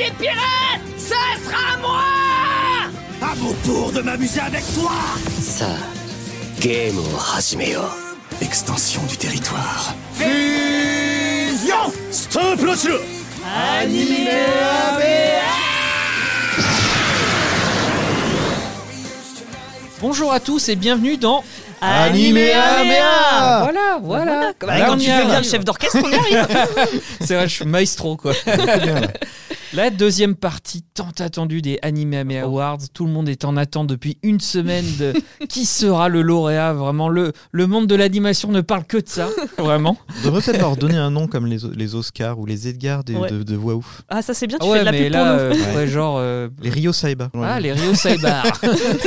des pirates, ça sera moi À mon tour de m'amuser avec toi Ça, game Hajimeo. Extension du territoire. Fusion Stop le Animé Bonjour à tous et bienvenue dans Animé Améa Voilà, voilà. Quand tu fais bien le chef d'orchestre, on arrive. C'est vrai, je suis maestro, quoi. La deuxième partie tant attendue des Anime Ame Awards. Tout le monde est en attente depuis une semaine de qui sera le lauréat. Vraiment, le, le monde de l'animation ne parle que de ça. Vraiment. On devrait peut-être leur donner un nom comme les, les Oscars ou les Edgars de, Ouais. de, de voix ouf. Ah, ça c'est bien, tu ouais, fais de la mais pub là, pour nous. euh, Ouais. faudrait genre. euh, Les Rio Saiba. Ah, les Rio Saibar.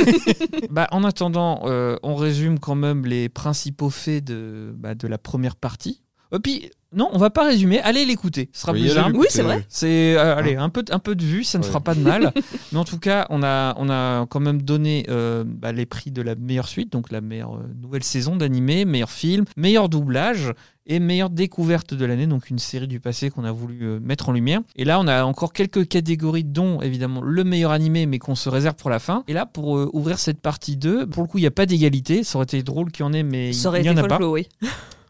bah, en attendant, euh, on résume quand même les principaux faits de, bah, de la première partie. Et puis, non, on va pas résumer. Allez l'écouter. Ce sera Oui, plus simple. Oui, c'est vrai. C'est euh, allez un peu un peu de vue, ça ne Ouais. fera pas de mal. Mais en tout cas, on a on a quand même donné euh, bah, les prix de la meilleure suite, donc la meilleure euh, nouvelle saison d'animé, meilleur film, meilleur doublage et meilleure découverte de l'année, donc une série du passé qu'on a voulu euh, mettre en lumière. Et là, on a encore quelques catégories, dont évidemment le meilleur animé, mais qu'on se réserve pour la fin. Et là, pour euh, ouvrir cette partie 2, pour le coup, il n'y a pas d'égalité. Ça aurait été drôle qu'il y en ait, mais Ça il n'y en a pas. oui.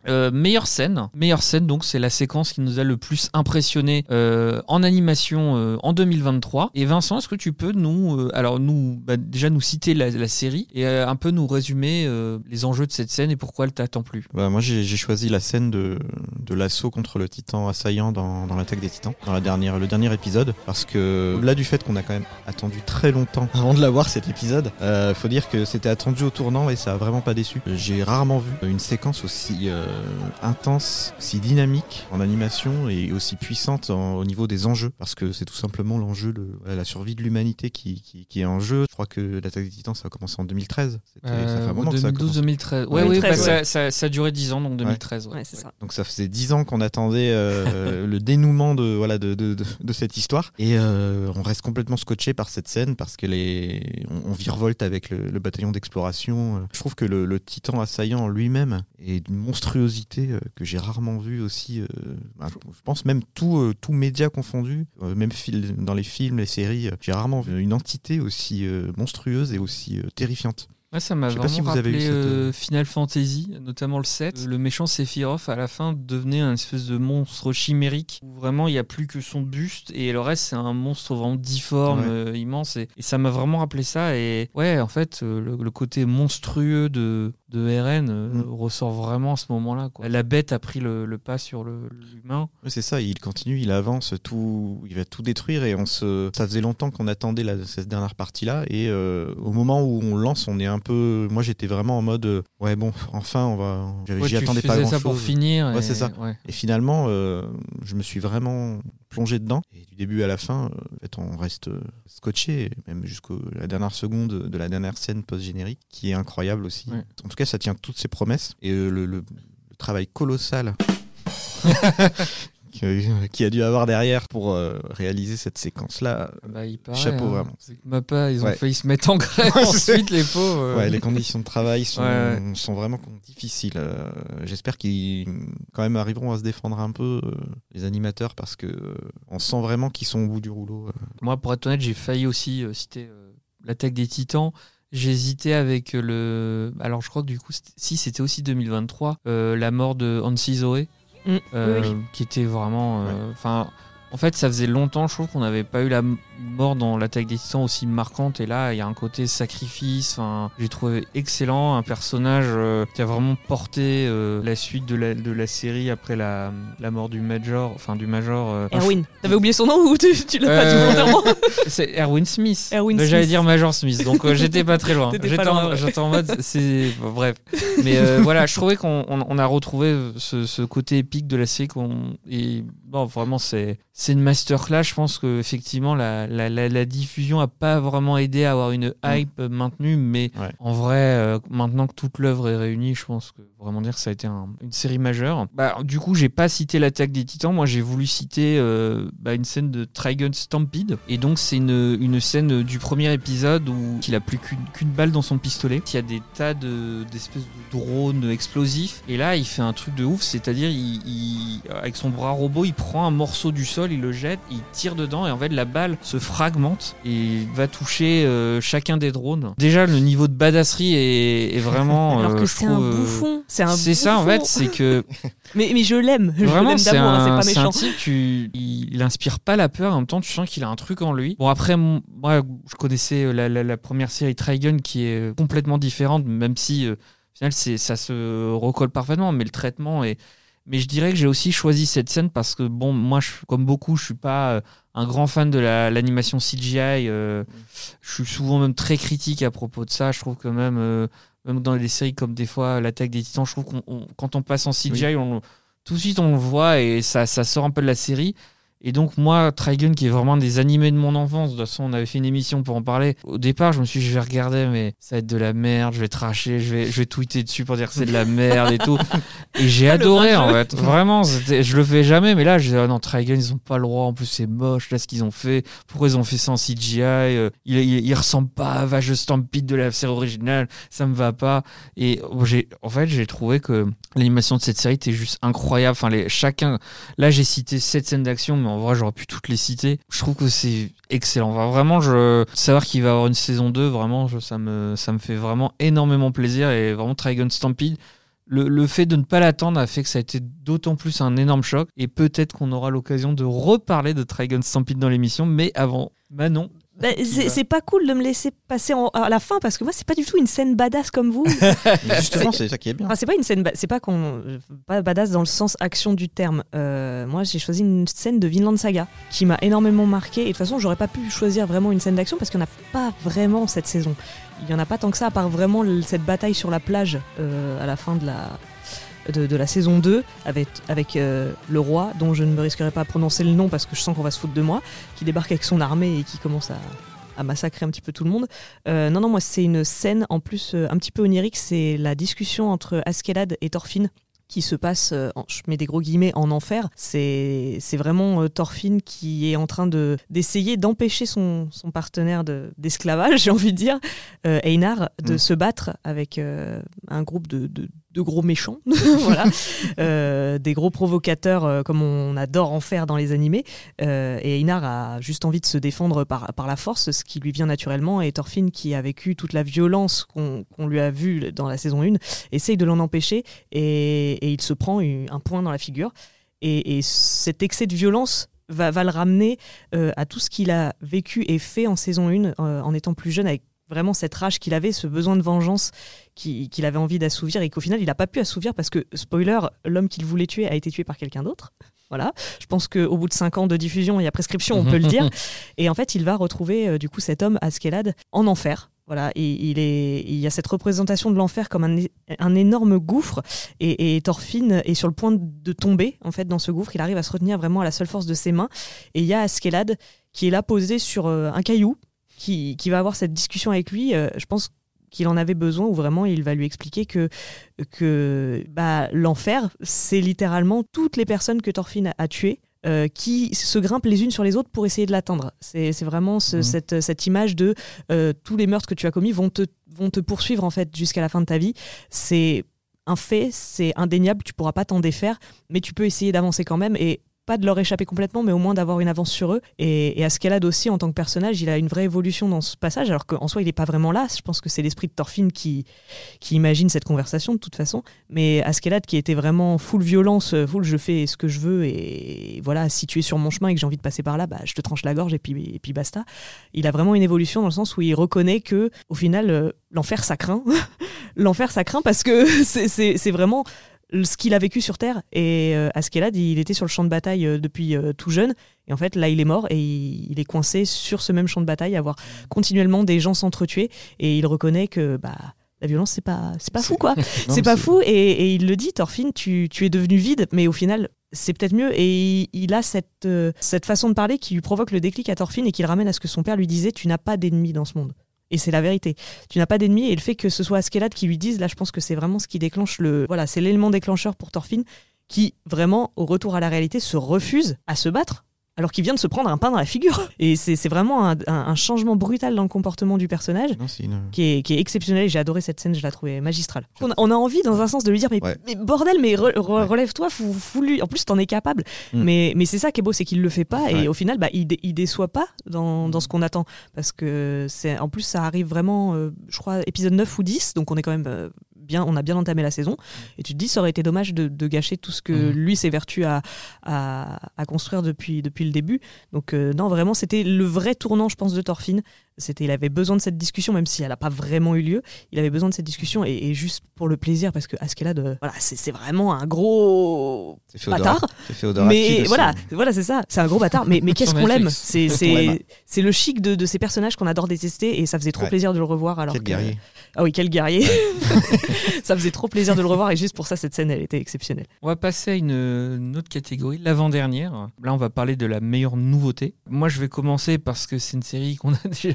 Euh, meilleure scène, meilleure scène donc c'est la séquence qui nous a le plus impressionné euh, en animation euh, en 2023. Et Vincent, est-ce que tu peux nous, euh, alors nous, bah, déjà nous citer la, la série et euh, un peu nous résumer euh, les enjeux de cette scène et pourquoi elle t'attend plus Bah, moi j'ai choisi la scène de, de l'assaut contre le titan assaillant dans, dans l'attaque des titans, dans la dernière, le dernier épisode, parce que au-delà du fait qu'on a quand même attendu très longtemps avant de l'avoir cet épisode, faut dire que c'était attendu au tournant et ça a vraiment pas déçu. J'ai rarement vu une séquence aussi intense, si dynamique en animation et aussi puissante en- au niveau des enjeux, parce que c'est tout simplement l'enjeu, de voilà, la survie de l'humanité qui, qui, qui est en jeu. Je crois que l'attaque des titans ça a commencé en 2013. C'était- ça fait un moment que ça a commencé. 2012-2013. Ouais, Ouais, oui, 2013, bah, ouais. ça, ça, ça a duré 10 ans, donc 2013. ouais. Ouais, c'est ça. Donc ça faisait dix ans qu'on attendait euh, le dénouement de voilà de, de, de- de cette histoire et euh, on reste complètement scotché par cette scène parce que les on, on virevolte avec le, le bataillon d'exploration. Je trouve que le, le titan assaillant lui-même est d'une euh, que j'ai rarement vue aussi. euh, bah, je pense même tout euh, tout média confondu, même dans les films, les séries, j'ai rarement vu une entité aussi monstrueuse et aussi terrifiante. Ouais, ça m'a Je sais pas vraiment si vous avez rappelé eu cette, euh, euh, Final Fantasy, notamment le 7. Le méchant Sephiroth, à la fin, devenait un espèce de monstre chimérique où vraiment il n'y a plus que son buste et le reste, c'est un monstre vraiment difforme, Ouais. euh, immense. Et, et ça m'a vraiment rappelé ça. Et ouais, en fait, euh, le, le côté monstrueux de, de RN euh, Mm. ressort vraiment à ce moment-là. La bête a pris le, le pas sur le- l'humain. Ouais, c'est ça, il continue, il avance, tout, il va tout détruire et on se, ça faisait longtemps qu'on attendait la, cette dernière partie-là et euh, au moment où on lance, on est un peu, moi j'étais vraiment en mode, euh, ouais bon, enfin on va, j'y Ouais, attendais pas faisais grand ça pour finir. Ouais, et- c'est ça. ouais. Et finalement, euh, je me suis vraiment plongé dedans et du début à la fin, euh, en fait, on reste euh, scotché, même jusqu'à la dernière seconde de la dernière scène post-générique, qui est incroyable aussi. Ouais. En tout cas, ça tient toutes ses promesses et euh, le, le- le travail colossal qu'il y a dû avoir derrière pour euh, réaliser cette séquence-là. Bah, il paraît, Chapeau, hein. vraiment. Mappa, ils ont Ouais. failli se mettre en grève Ouais, ensuite, les pauvres. euh. Ouais, les conditions de travail sont, vraiment difficiles. Euh, J'espère qu'ils quand même arriveront à se défendre un peu, euh, les animateurs, parce que euh, on sent vraiment qu'ils sont au bout du rouleau. euh. Moi, pour être honnête, j'ai failli aussi euh, citer euh, l'attaque des titans. J'hésitais avec le. Alors, je crois que du coup, si c'était aussi 2023, euh, la mort de Hansi Zoé, Mm. euh, Oui, oui. qui était vraiment. euh, Enfin, en fait, ça faisait longtemps, je trouve, qu'on n'avait pas eu la m- mort dans l'attaque des titans aussi marquante. Et là, il y a un côté sacrifice. Enfin, j'ai trouvé excellent, un personnage euh, qui a vraiment porté euh, la suite de la, de la série après la, la mort du Major. Enfin, du Major. euh, Erwin. T'avais oublié son nom ou tu, tu l'as pas dit volontairement c'est Erwin Smith. Erwin Mais J'allais dire Major Smith, donc j'étais pas très loin. J'étais en, ouais. j'étais en mode, c'est bon, bref. Mais voilà, je trouvais qu'on on, on a retrouvé ce, ce côté épique de la série. qu'on- Et bon, vraiment, c'est c'est une masterclass. Je pense que effectivement, la, la, la, la diffusion a pas vraiment aidé à avoir une hype maintenue, mais Ouais. en vrai, euh, maintenant que toute l'œuvre est réunie, je pense que vraiment dire que ça a été un- une série majeure. Bah, du coup, j'ai pas cité l'attaque des Titans. Moi, j'ai voulu citer euh, bah, une scène de Trigun Stampede. Et donc, c'est une, une scène du premier épisode où il a plus qu'une balle dans son pistolet. Il y a des tas de- d'espèces de drones explosifs. Et là, il fait un truc de ouf, c'est-à-dire, il, il- avec son bras robot, il prend un morceau du sol, il le jette, il tire dedans, et en fait, la balle se fragmente et va toucher euh, chacun des drones. Déjà, le niveau de badasserie est, est vraiment. Alors euh, que je c'est un euh, bouffon. C'est un C'est ça, en fait, c'est que Mais, mais je l'aime. Vraiment, c'est hein, un, c'est c'est pas un méchant. type, tu, il, il inspire pas la peur, en même temps, tu sens qu'il a un truc en lui. Bon, après, moi, je connaissais euh, la, la- la première série Trigun qui est euh, complètement différente, même si, euh, au final, ça se recolle parfaitement, mais le traitement est. Mais je dirais que j'ai aussi choisi cette scène parce que, bon, moi, je, comme beaucoup, je suis pas euh, un grand fan de la- l'animation CGI. euh, je suis souvent même très critique à propos de ça. Je trouve que même, euh, même dans des séries comme des fois L'attaque des titans, je trouve qu'on on- quand on passe en CGI, on, tout de suite on le voit et ça, ça sort un peu de la série. Et donc moi, Trigun, qui est vraiment des animés de mon enfance, de toute façon on avait fait une émission pour en parler. Au départ, je me suis dit, je vais regarder, mais ça va être de la merde, je vais tracher, je vais, je vais tweeter dessus pour dire que c'est de la merde et tout. Et j'ai adoré en fait, vraiment, je le fais jamais, mais là, j'ai dit, ah non, Trigun, ils ont pas le droit, en plus c'est moche, là ce qu'ils ont fait, pourquoi ils ont fait ça en CGI, euh, il, il, il ressemble pas à Vage Stampede de la série originale, ça me va pas. Et j'ai, en fait, j'ai trouvé que l'animation de cette série était juste incroyable. Enfin, les, chacun, là, j'ai cité sept scènes d'action, mais en vrai, j'aurais pu toutes les citer. Je trouve que c'est excellent. Enfin, vraiment, je, savoir qu'il va avoir une saison 2, vraiment, ça me, ça me fait vraiment énormément plaisir et vraiment Trigun Stampede. Le, le fait de ne pas l'attendre a fait que ça a été d'autant plus un énorme choc et peut-être qu'on aura l'occasion de reparler de Trigun Stampede dans l'émission, mais avant, Manon, Bah, c'est pas cool de me laisser passer en- à la fin parce que moi c'est pas du tout une scène badass comme vous. Justement, c'est ça qui est bien. Enfin, c'est pas une scène, c'est pas qu'on, pas badass dans le sens action du terme. Euh, moi, j'ai choisi une scène de Vinland Saga qui m'a énormément marqué. Et de toute façon, j'aurais pas pu choisir vraiment une scène d'action parce qu'il n'y en a pas vraiment cette saison. Il y en a pas tant que ça, à part vraiment cette bataille sur la plage euh, à la fin de la. De, de la saison 2 avec, avec euh, le roi dont je ne me risquerai pas à prononcer le nom parce que je sens qu'on va se foutre de moi qui débarque avec son armée et qui commence à, à massacrer un petit peu tout le monde euh, non, non, moi, c'est une scène en plus euh, un petit peu onirique. C'est la discussion entre Askeladd et Thorfinn qui se passe, en- je mets des gros guillemets, en enfer. C'est vraiment euh, Thorfinn qui est en train de d'essayer d'empêcher son, son partenaire de- d'esclavage, j'ai envie de dire, euh, Einar, de Mm. se battre avec euh, un groupe de, de- de gros méchants, voilà, Euh, des gros provocateurs euh, comme on adore en faire dans les animés. Euh, et Einar a juste envie de se défendre par, par la force, ce qui lui vient naturellement. Et Thorfinn, qui a vécu toute la violence qu'on lui a vue dans la saison 1, essaye de l'en empêcher et, il se prend un point dans la figure. Et, et cet excès de violence va, va le ramener à tout ce qu'il a vécu et fait en saison 1 euh, en étant plus jeune avec vraiment cette rage qu'il avait, ce besoin de vengeance qui- qu'il avait envie d'assouvir et qu'au final il n'a pas pu assouvir parce que, spoiler, l'homme qu'il voulait tuer a été tué par quelqu'un d'autre. Voilà, je pense qu'au bout de 5 ans de diffusion, il y a prescription, on peut le dire. Et en fait, il va retrouver euh, du coup cet homme, Askeladd, en enfer. Voilà, et il, est, il y a cette représentation de l'enfer comme un, un énorme gouffre, et, et Thorfinn est sur le point de tomber en fait dans ce gouffre. Il arrive à se retenir vraiment à la seule force de ses mains, et il y a Askeladd qui est là posé sur euh, un caillou, qui, qui va avoir cette discussion avec lui. Euh, je pense qu'il en avait besoin, ou vraiment il va lui expliquer que, que bah, l'enfer, c'est littéralement toutes les personnes que Thorfinn a, a tuées. euh, qui se grimpent les unes sur les autres pour essayer de l'atteindre. C'est vraiment ce- Mhm. cette, cette image de euh, tous les meurtres que tu as commis vont te, vont te poursuivre en fait jusqu'à la fin de ta vie. C'est un fait, c'est indéniable, tu pourras pas t'en défaire, mais tu peux essayer d'avancer quand même et pas de leur échapper complètement, mais au moins d'avoir une avance sur eux. Et, et Askeladd aussi, en tant que personnage, il a une vraie évolution dans ce passage, alors qu'en soi, il n'est pas vraiment là. Je pense que c'est l'esprit de Thorfinn qui, qui imagine cette conversation, de toute façon. Mais Askeladd, qui était vraiment full violence, euh, full je fais ce que je veux, et voilà, si tu es sur mon chemin et que j'ai envie de passer par là, bah, je te tranche la gorge et puis, et puis basta. Il a vraiment une évolution dans le sens où il reconnaît que, au final, euh, l'enfer, ça craint. l'enfer, ça craint parce que c'est vraiment ce qu'il a vécu sur Terre. Et euh, Askeladd, il était sur le champ de bataille euh, depuis euh, tout jeune. Et en fait, là, il est mort et il, est coincé sur ce même champ de bataille, à voir continuellement des gens s'entretuer. Et il reconnaît que bah, la violence, c'est pas, c'est pas fou, quoi. c'est pas fou. Et, et il le dit, Thorfinn, tu, tu es devenu vide, mais au final, c'est peut-être mieux. Et il, il a cette, euh, cette façon de parler qui lui provoque le déclic à Thorfinn et qui le ramène à ce que son père lui disait tu n'as pas d'ennemis dans ce monde. Et c'est la vérité. Tu n'as pas d'ennemis et le fait que ce soit Askeladd qui lui dise, là, je pense que c'est vraiment ce qui déclenche le. Voilà, c'est l'élément déclencheur pour Thorfinn qui, vraiment, au retour à la réalité, se refuse à se battre alors qu'il vient de se prendre un pain dans la figure. Et c'est vraiment un, un- un changement brutal dans le comportement du personnage Non, c'est une- qui est, qui est exceptionnel. et J'ai adoré cette scène, je la trouvais magistrale. On a, on a envie, dans un sens, de lui dire Mais, Ouais. mais bordel, mais re- re- Ouais. relève-toi, fou, fous-lui. En plus, t'en es capable. Mm. Mais, mais c'est ça qui est beau, c'est qu'il le fait pas. Et au final, bah, il, dé- il déçoit pas dans, dans ce qu'on attend. Parce que, c'est en plus, ça arrive vraiment, euh, je crois, épisode 9 ou 10. Donc, on est quand même. euh, Bien, on a bien entamé la saison et tu te dis ça aurait été dommage de, de gâcher tout ce que Mhm. lui s'évertue à, à, à construire depuis, depuis le début donc euh, non, vraiment, c'était le vrai tournant, je pense, de Thorfinn. C'était, il avait besoin de cette discussion, même si elle n'a pas vraiment eu lieu. Il avait besoin de cette discussion et, et juste pour le plaisir, parce que Askeladd, euh, voilà, c'est, vraiment un gros bâtard. Mais voilà, voilà, c'est ça. C'est un gros bâtard. Mais, mais qu'est-ce qu'on l'aime. C'est, c'est, le chic de, de ces personnages qu'on adore détester et ça faisait trop Ouais. plaisir de le revoir. Alors Quel que- guerrier. Ah oui, quel guerrier Ça faisait trop plaisir de le revoir et juste pour ça, cette scène, elle était exceptionnelle. On va passer à une, une autre catégorie, l'avant-dernière. Là, on va parler de la meilleure nouveauté. Moi, je vais commencer parce que c'est une série qu'on a déjà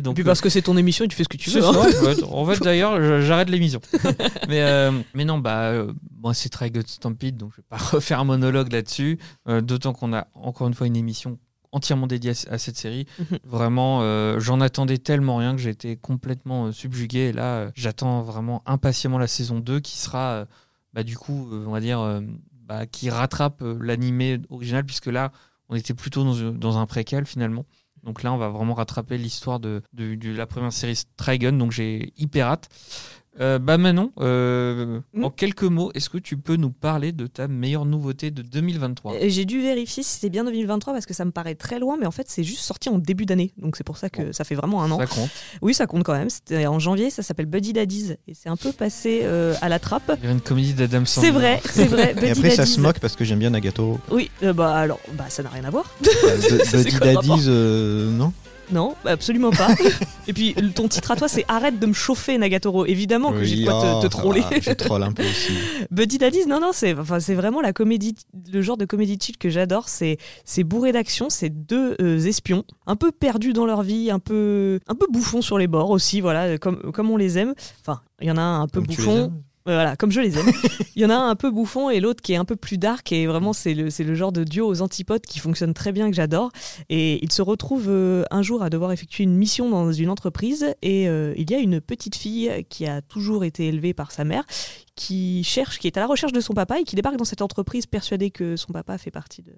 Donc, Et puis parce que c'est ton émission et tu fais ce que tu veux. hein. ça, en fait, d'ailleurs, j'arrête l'émission. mais, euh, mais non, bah, euh, moi, c'est Trigon Stampede, donc je vais pas refaire un monologue là-dessus. Euh, D'autant qu'on a encore une fois une émission entièrement dédiée à, à cette série. Mhm. Vraiment, euh, j'en attendais tellement rien que j'étais complètement euh, subjugué. Et là, euh, j'attends vraiment impatiemment la saison 2 qui sera, euh, bah, du coup, euh, on va dire, euh, bah, qui rattrape euh, l'animé original, puisque là, on était plutôt dans, dans un préquel finalement. Donc là, on va vraiment rattraper l'histoire de, la première série Trigun. Donc j'ai hyper hâte. Euh, bah Manon, euh, Mm. en quelques mots, est-ce que tu peux nous parler de ta meilleure nouveauté de 2023 Euh, J'ai dû vérifier si c'était bien 2023 parce que ça me paraît très loin, mais en fait c'est juste sorti en début d'année, donc c'est pour ça que Bon. ça fait vraiment un an. Ça compte. Oui, ça compte quand même. C'était en janvier, ça s'appelle Buddy Daddies et c'est un peu passé euh, à la trappe. Il y a une comédie d'Adam Sandler. C'est vrai, c'est vrai. Buddy Et après, ça se moque parce que j'aime bien Nagato. Oui, euh, bah alors, bah ça n'a rien à voir. C'est Buddy Daddies, euh, non? Non, bah, absolument pas. et puis ton titre à toi, c'est Arrête de me chauffer, Nagatoro. Évidemment que j'ai de Oui, quoi te- oh, te, ça troller. va, Je troll un peu aussi. Buddy Daddies, non, non, c'est enfin, vraiment la comédie, le genre de comédie chill que j'adore. C'est c'est bourré d'action, c'est deux euh, espions, un peu perdus dans leur vie, un peu, un peu bouffons sur les bords aussi, voilà, comme, comme on les aime. Enfin, il y en a un un peu Comme bouffon. Voilà, comme je les aime. Il y en a un un peu bouffon et l'autre qui est un peu plus dark et vraiment c'est le, c'est le genre de duo aux antipodes qui fonctionne très bien que j'adore. Et ils se retrouvent euh, un jour à devoir effectuer une mission dans une entreprise et euh, il y a une petite fille qui a toujours été élevée par sa mère qui cherche, qui est à la recherche de son papa et qui débarque dans cette entreprise persuadée que son papa fait partie de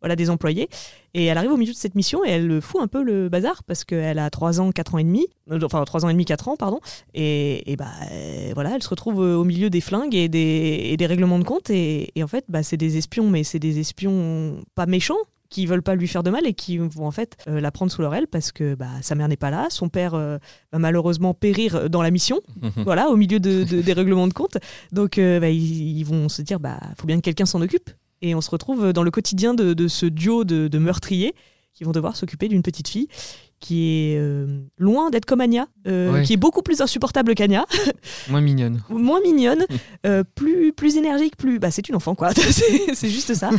voilà des employés. Et elle arrive au milieu de cette mission et elle fout un peu le bazar parce qu'elle a 3 ans 4 ans et demi euh, enfin 3 ans et demi 4 ans pardon. Et, et bah euh, voilà elle se retrouve euh, au milieu des flingues et des, et des règlements de compte. Et, et en fait bah, c'est des espions mais c'est des espions pas méchants qui veulent pas lui faire de mal et qui vont en fait euh, la prendre sous leur aile parce que bah, sa mère n'est pas là, son père euh, va malheureusement périr dans la mission, voilà, au milieu de, de- des règlements de compte. Donc euh, bah, ils, ils vont se dire bah faut bien que quelqu'un s'en occupe et on se retrouve dans le quotidien de, ce duo de meurtriers qui vont devoir s'occuper d'une petite fille qui est euh, loin d'être comme Anya, euh, Ouais. qui est beaucoup plus insupportable qu'Anya, Moins mignonne. moins mignonne, euh, plus, plus énergique, plus. Bah, c'est une enfant, quoi. c'est c'est juste ça.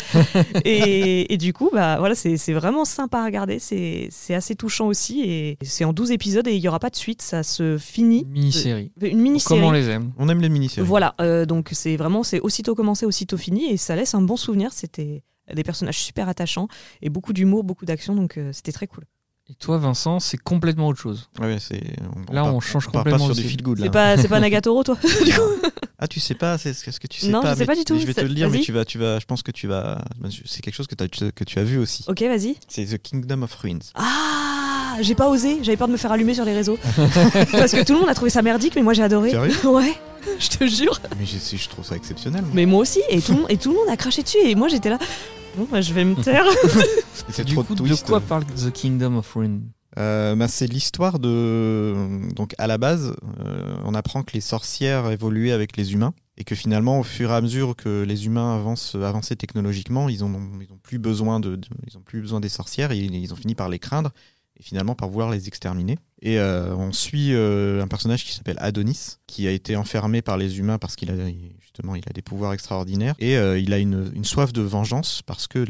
et, et du coup, bah, voilà, c'est c'est vraiment sympa à regarder. C'est c'est assez touchant aussi. Et c'est en 12 épisodes et il n'y aura pas de suite. Ça se finit. Une mini-série. Une mini-série. Comme on les aime. On aime les mini-séries. Voilà, euh, donc c'est vraiment, c'est aussitôt commencé, aussitôt fini, et ça laisse un bon souvenir. C'était des personnages super attachants et beaucoup d'humour, beaucoup d'action, donc euh, c'était très cool. Et toi, Vincent, c'est complètement autre chose. Ouais, c'est. On, Là, part- on change part pas complètement sur du aussi. feel good là. C'est pas, c'est pas Nagatoro, toi du coup Ah, tu sais pas, c'est ce que tu sais Non, pas. je sais mais pas du tout, Je vais te c'est- le dire, mais vas-y. tu vas, tu vas, je pense que tu vas. C'est quelque chose que tu as vu aussi. Ok, vas-y. C'est The Kingdom of Ruins. Ah, j'ai pas osé, j'avais peur de me faire allumer sur les réseaux. Parce que tout le monde a trouvé ça merdique, mais moi j'ai adoré. Sérieux Ouais, je te jure. Mais je, je trouve ça exceptionnel. moi. Mais moi aussi, et tout, le monde- et tout le monde a craché dessus, et moi j'étais là. Bon, bah, je vais me taire. C'est Du trop coup, de de twist. quoi parle The Kingdom of Ruin? Euh, bah, c'est l'histoire de. Donc, à la base, euh, on apprend que les sorcières évoluaient avec les humains et que finalement, au fur et à mesure que les humains avancent, avançaient technologiquement, ils ont, ils ont plus besoin de, de- ils ont plus besoin des sorcières. Et ils ont fini par les craindre et finalement par vouloir les exterminer. Et euh, on suit euh, un personnage qui s'appelle Adonis, qui a été enfermé par les humains parce qu'il a justement des pouvoirs extraordinaires. Et euh, il a une, soif de vengeance parce que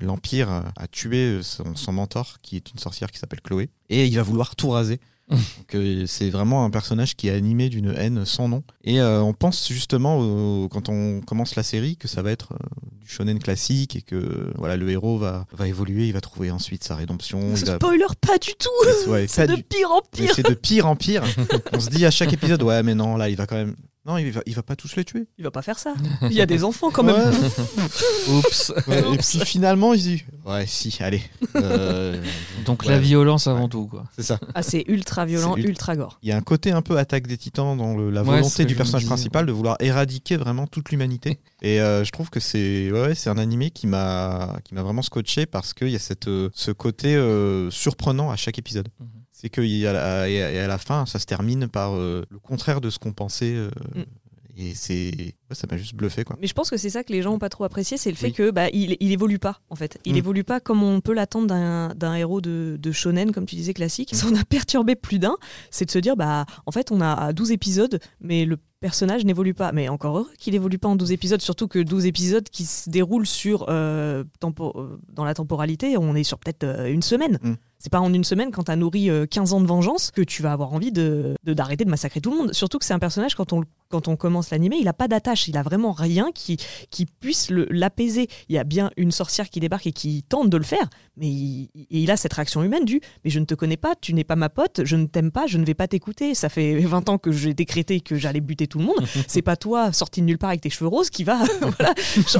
l'empire a, tué son, mentor qui est une sorcière qui s'appelle Chloé. Et il va vouloir tout raser c'est vraiment un personnage qui est animé d'une haine sans nom. Et euh, on pense justement, au- quand on commence la série, que ça va être euh, du shonen classique et que voilà, le héros va, va évoluer, il va trouver ensuite sa rédemption. va- Spoiler, pas du tout C'est de du- pire en pire c'est de pire en pire. on se dit à chaque épisode, ouais, mais non, là, il va quand même. Non, il va, il va pas tous les tuer. Il va pas faire ça. Il y a des enfants quand même. Ouais. Oups. Ouais, et puis finalement, il se dit, ouais, si, allez. Euh, Donc ouais. la violence avant tout, quoi. C'est ça. Ah, c'est ultra violent, ultra gore. Il y a un côté un peu attaque des titans dans le- la volonté du personnage principal de vouloir éradiquer vraiment toute l'humanité. Et euh, je trouve que c'est ouais, c'est un animé qui m'a qui m'a vraiment scotché parce qu'il y a cette, euh, ce côté euh, surprenant à chaque épisode. Mhm. C'est que y a- et à, à la fin, ça se termine par euh, le contraire de ce qu'on pensait. euh, Mm. Et c'est ouais, ça m'a juste bluffé quoi. Mais je pense que c'est ça que les gens ont pas trop apprécié, c'est le fait Oui. que bah, il, il évolue pas en fait. Il Mm. évolue pas comme on peut l'attendre d'un d'un héros de, de shonen, comme tu disais classique. Ça en a perturbé plus d'un, c'est de se dire bah en fait on a 12 épisodes, mais le personnage n'évolue pas. Mais encore heureux qu'il évolue pas en 12 épisodes, surtout que 12 épisodes qui se déroulent sur euh, tempo- euh, dans la temporalité, on est sur peut-être euh, une semaine. Mm. C'est pas en une semaine quand t'as nourri euh, 15 ans de vengeance que tu vas avoir envie de d'arrêter de, massacrer tout le monde. Surtout que c'est un personnage quand on quand on commence l'animé, il a pas d'attache, il a vraiment rien qui qui puisse le- l'apaiser. Il y a bien une sorcière qui débarque et qui tente de le faire, mais il, il a cette réaction humaine du mais je ne te connais pas, tu n'es pas ma pote, je ne t'aime pas, je ne vais pas t'écouter. Ça fait 20 ans que j'ai décrété que j'allais buter tout le monde. C'est pas toi sorti de nulle part avec tes cheveux roses qui va voilà,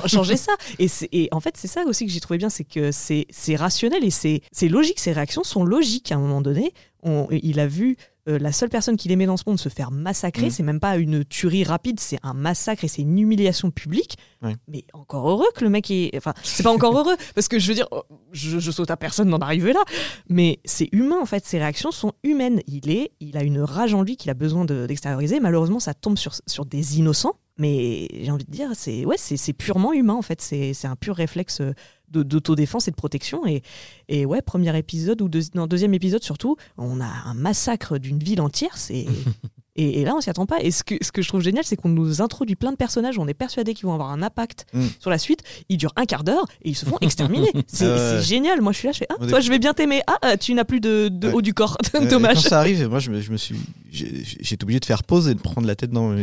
changer ça. Et, et en fait, c'est ça aussi que j'ai trouvé bien, c'est que c'est c'est rationnel et c'est c'est logique. Ses réactions sont logiques à un moment donné. On- il a vu euh, la seule personne qu'il aimait dans ce monde se faire massacrer. Mm. C'est même pas une tuerie rapide, c'est un massacre et c'est une humiliation publique. Ouais. Mais encore heureux que le mec est. Enfin, c'est pas encore heureux parce que je veux dire, je, je saute à personne d'en arriver là. Mais c'est humain en fait. Ses réactions sont humaines. Il est, il a une rage en lui qu'il a besoin de- d'extérioriser. Malheureusement, ça tombe sur, sur des innocents. Mais j'ai envie de dire, c'est ouais, c'est purement humain en fait. C'est un pur réflexe euh, d'autodéfense et de protection. Et, et ouais, premier épisode ou deuxième épisode surtout, on a un massacre d'une ville entière. C'est et, et là, on s'y attend pas. Et ce que, ce que je trouve génial, c'est qu'on nous introduit plein de personnages. On est persuadé qu'ils vont avoir un impact Mm. sur la suite. Ils durent un quart d'heure et ils se font exterminer. C'est génial. Moi, je suis là, je fais ah, toi, je vais bien t'aimer. Ah, euh, tu n'as plus de, de Ouais. haut du corps. Dommage. Quand ça arrive, moi je me, je me suis, j'ai été obligé de faire pause et de prendre la tête dans, la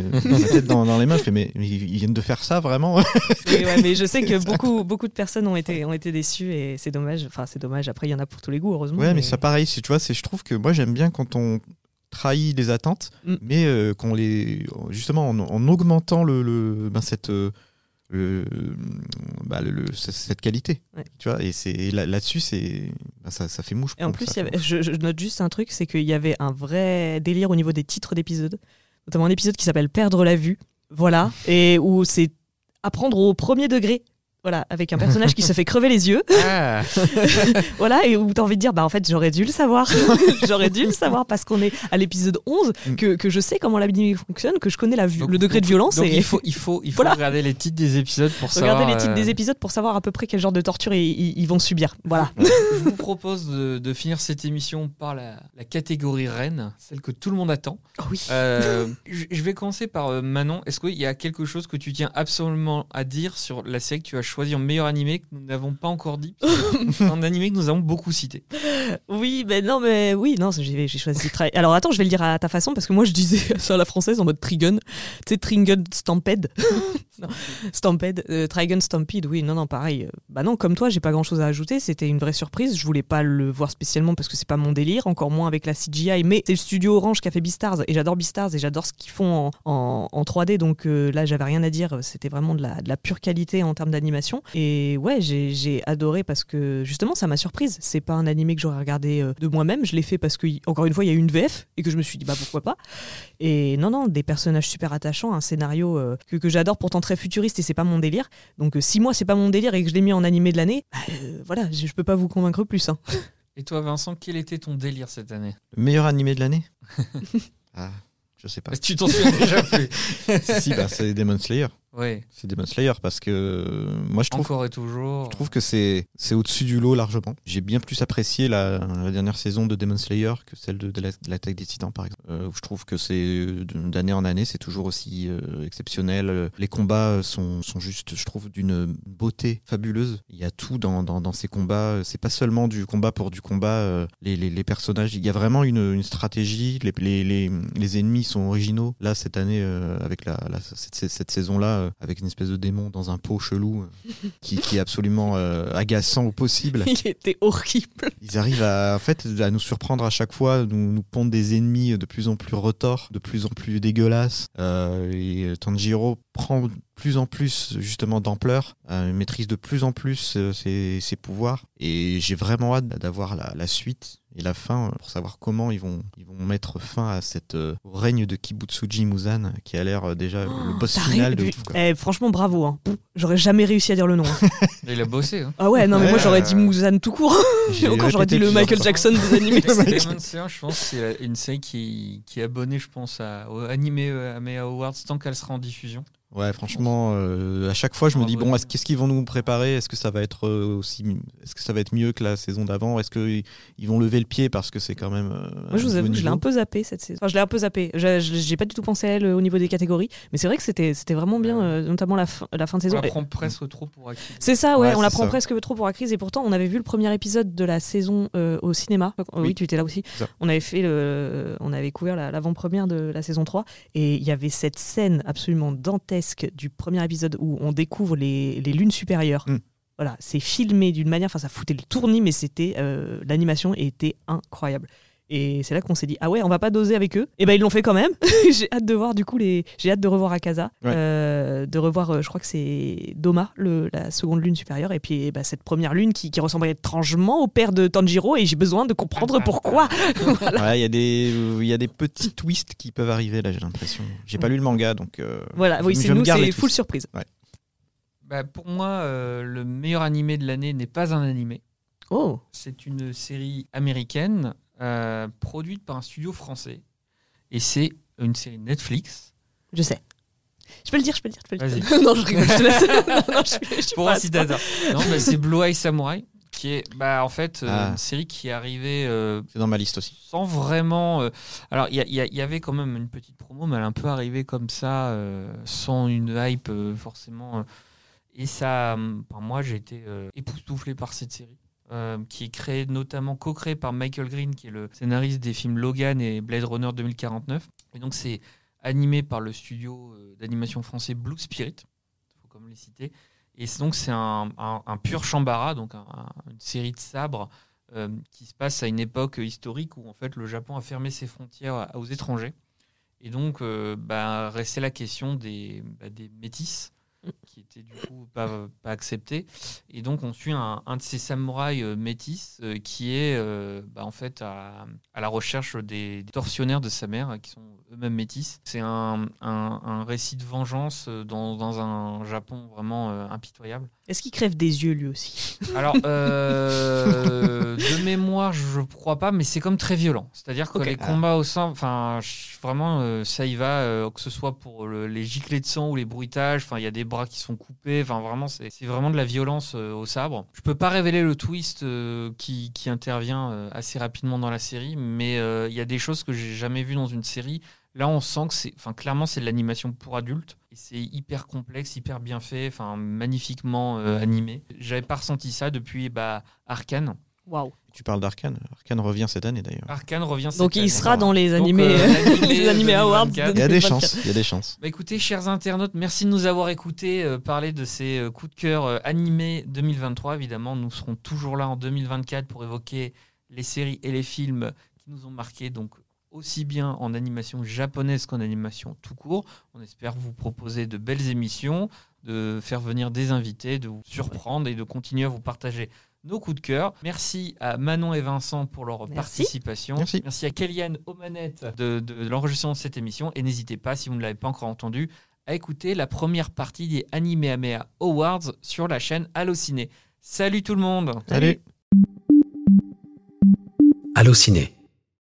tête dans, dans les mains. Je fais mais, mais ils viennent de faire ça vraiment Mais, ouais, mais je sais que beaucoup, beaucoup de personnes ont été, ont été déçues et c'est dommage. Enfin, c'est dommage. Après, il y en a pour tous les goûts, heureusement. Ouais, mais ça pareil, tu vois, c'est je trouve que moi j'aime bien quand on trahit les attentes, Mm. mais euh, qu'on les justement en, en augmentant le, le- ben, cette euh, le- bah, le- cette qualité, Ouais. tu vois, et c'est là- là-dessus c'est ben, ça, ça fait mouche. Et en plus, y avait- je, je note juste un truc, c'est qu'il y avait un vrai délire au niveau des titres d'épisodes, notamment un épisode qui s'appelle Perdre la vue, voilà, et où c'est apprendre au premier degré. Voilà, avec un personnage qui se fait crever les yeux, Ah, voilà, et où t'as envie de dire, bah en fait, j'aurais dû le savoir, j'aurais dû le savoir parce qu'on est à l'épisode 11, Mm. que, que je sais comment la dynamique fonctionne, que je connais la vue, donc- le degré de violence. donc et il faut, il faut, il faut Voilà. regarder les titres des épisodes pour Regardez savoir. les titres euh, des épisodes pour savoir à peu près quel genre de torture ils, vont subir. Voilà. Je vous propose de, de finir cette émission par la, la catégorie reine, celle que tout le monde attend. Oh oui. Euh, je vais commencer par euh, Manon. Est-ce qu'il y a quelque chose que tu tiens absolument à dire sur la série que tu as choisi en meilleur animé que nous n'avons pas encore dit un animé que nous avons beaucoup cité. Oui, mais non, mais oui, non, j'ai choisi. Alors attends, je vais le dire à ta façon parce que moi je disais ça à la française en mode Trigun. Tu sais, Trigun Stampede. non, Stampede, euh, Trigun Stampede, oui, non, non, pareil. Bah non, comme toi, j'ai pas grand chose à ajouter. C'était une vraie surprise. Je voulais pas le voir spécialement parce que c'est pas mon délire, encore moins avec la CGI. Mais c'est le studio Orange qui a fait Beastars et j'adore Beastars et j'adore ce qu'ils font en, en- en 3D. Donc euh, là, j'avais rien à dire. C'était vraiment de la, de la pure qualité en termes d'animation. Et ouais, j'ai adoré parce que justement, ça m'a surprise. C'est pas un animé que j'aurais regardé euh, de moi-même. Je l'ai fait parce que, encore une fois, il y a eu une VF et que je me suis dit, bah pourquoi pas. Et non, non, des personnages super attachants, un scénario euh, que, que j'adore, pourtant très futuriste et c'est pas mon délire. Donc euh, si moi, c'est pas mon délire et que je l'ai mis en animé de l'année, bah, euh, voilà, je, je peux pas vous convaincre plus. hein. Et toi, Vincent, quel était ton délire cette année? Le meilleur animé de l'année? Ah, je sais pas. Tu t'en souviens déjà plus. si, si, bah, c'est Demon Slayer. Ouais. c'est Demon Slayer parce que euh, moi je trouve Encore et toujours. Je trouve que c'est c'est au-dessus du lot largement. J'ai bien plus apprécié la, la dernière saison de Demon Slayer que celle de, de la- de l'attaque des Titans par exemple. Euh, je trouve que c'est euh, d'année en année c'est toujours aussi euh, exceptionnel. Euh, Les combats sont, sont juste je trouve d'une beauté fabuleuse. Il y a tout dans, dans, dans ces combats. C'est pas seulement du combat pour du combat. euh, Les, les, les personnages, il y a vraiment une, une stratégie. Les, les, les, les ennemis sont originaux. Là cette année euh, avec la, la- cette, cette saison là avec une espèce de démon dans un pot chelou euh, qui, qui est absolument euh, agaçant au possible. Il était horrible. Ils arrivent à, en fait, à nous surprendre à chaque fois, nous, nous pondre des ennemis de plus en plus retors, de plus en plus dégueulasses. Euh, et Tanjiro prend de plus en plus justement d'ampleur, euh, maîtrise de plus en plus euh, ses, ses pouvoirs. Et j'ai vraiment hâte d'avoir la, la suite et la fin euh, pour savoir comment ils vont, ils vont mettre fin à cette euh, au règne de Kibutsuji Muzan qui a l'air euh, déjà le boss final de quoi. Eh, franchement, bravo. hein. J'aurais jamais réussi à dire le nom. hein. Il a bossé. Hein. Ah ouais, non, mais Ouais, moi j'aurais euh, dit Muzan tout court. Encore, j'aurais dit le Michael fois. Jackson des animés. Je pense c'est une série qui, qui est abonnée, je pense, à, au animé Amea Awards tant qu'elle sera en diffusion. Ouais, franchement, euh, à chaque fois, je me dis bon, est-ce- qu'est-ce qu'ils vont nous préparer? Est-ce que ça va être euh, aussi, est-ce que ça va être mieux que la saison d'avant? Est-ce qu'ils ils vont lever le pied parce que c'est quand même. euh, Moi, je vous avoue, haut je l'ai un peu zappé cette saison. Enfin, je l'ai un peu zappé. Je- je- J'ai pas du tout pensé à elle au niveau des catégories, mais c'est vrai que c'était c'était vraiment bien, euh, notamment la fin, la fin de On saison. la Et- prend presque trop pour acquis. C'est ça, ouais, Ouais, on la prend ça. presque trop pour acquise et pourtant on avait vu le premier épisode de la saison euh, au cinéma. Oui, Oui. tu étais là aussi. On avait fait le, on avait couvert la- l'avant-première de la saison 3 et il y avait cette scène absolument dantesque du premier épisode où on découvre les, les lunes supérieures. Mm. Voilà, c'est filmé d'une manière, enfin ça foutait le tournis, mais c'était euh, l'animation était incroyable. Et c'est là qu'on s'est dit ah ouais on va pas doser avec eux. Et ben ils l'ont fait quand même. j'ai hâte de voir du coup les, j'ai hâte de revoir Akaza, Ouais. euh, de revoir euh, je crois que c'est Doma le, la seconde lune supérieure et puis eh ben, cette première lune qui, qui ressemblait étrangement au père de Tanjiro et j'ai besoin de comprendre pourquoi. Ouais, il y a des, il y a des petits twists qui peuvent arriver là, j'ai l'impression. J'ai pas lu le manga, donc. euh, Voilà, oui c'est nous c'est full surprise. Bah, pour moi, euh, le meilleur animé de l'année n'est pas un animé. Oh C'est une série américaine euh, produite par un studio français. Et c'est une série Netflix. je sais. Je peux le dire, je peux le dire, je peux le dire. non, je rigole, je te laisse. Non, non, je- je suis Pour un hasard. Non, bah, c'est Blue Eye Samurai, qui est bah, en fait euh, Ah. une série qui est arrivée euh, C'est dans ma liste aussi. sans vraiment. euh, alors, il y, avait quand même une petite promo, mais elle est un peu arrivée comme ça, euh, sans une hype euh, forcément. euh, et ça, euh, enfin, moi, j'ai été euh, époustouflé par cette série. Euh, qui est créée notamment co-créée par Michael Green qui est le scénariste des films Logan et Blade Runner 2049 et donc c'est animé par le studio euh, d'animation français Blue Spirit. Il faut même les citer. Et donc c'est un, pur chambara donc un- un- une série de sabres euh, qui se passe à une époque historique où en fait le Japon a fermé ses frontières aux étrangers. Et donc, euh, bah, restait la question des, bah, des métis qui étaient du coup pas, pas acceptés. Et donc, on suit un, un de ces samouraïs euh, métis euh, qui est euh, bah, en fait à, à la recherche des, des tortionnaires de sa mère qui sont eux-mêmes métis. C'est un, un- un récit de vengeance euh, dans, dans un Japon vraiment impitoyable. Est-ce qu'il crève des yeux lui aussi? Alors, de mémoire, je crois pas, mais c'est comme très violent. C'est-à-dire que les combats au sang, enfin, vraiment, ça y va, que ce soit pour le- les giclées de sang ou les bruitages. Enfin, il y a des qui sont coupés. Enfin, vraiment, c'est vraiment de la violence euh, au sabre. Je peux pas révéler le twist euh, qui, qui intervient euh, assez rapidement dans la série, mais il y a des choses que j'ai jamais vues dans une série. Là, on sent que c'est, enfin, clairement, c'est de l'animation pour adultes. Et c'est hyper complexe, hyper bien fait, enfin, magnifiquement animé. J'avais pas ressenti ça depuis bah, Arkane. Waouh. Tu parles d'Arkane. Arkane revient cette année d'ailleurs. Arkane revient cette Donc il année. sera dans les Donc, animés, euh, l'animé, les animés euh, awards. 2024. Il y a des 2024. chances. Il y a des chances. Bah écoutez, chers internautes, merci de nous avoir écoutés euh, parler de ces euh, coups de cœur euh, animés 2023. Évidemment, nous serons toujours là en 2024 pour évoquer les séries et les films qui nous ont marqués, donc aussi bien en animation japonaise qu'en animation tout court. On espère vous proposer de belles émissions, de faire venir des invités, de vous surprendre et de continuer à vous partager nos coups de cœur. Merci à Manon et Vincent pour leur Merci. participation. Merci. à Kellyanne aux manettes de, de l'enregistrement de cette émission. Et n'hésitez pas, si vous ne l'avez pas encore entendu, à écouter la première partie des Anime Amea Awards sur la chaîne Allociné. Salut tout le monde Allez. Allociné,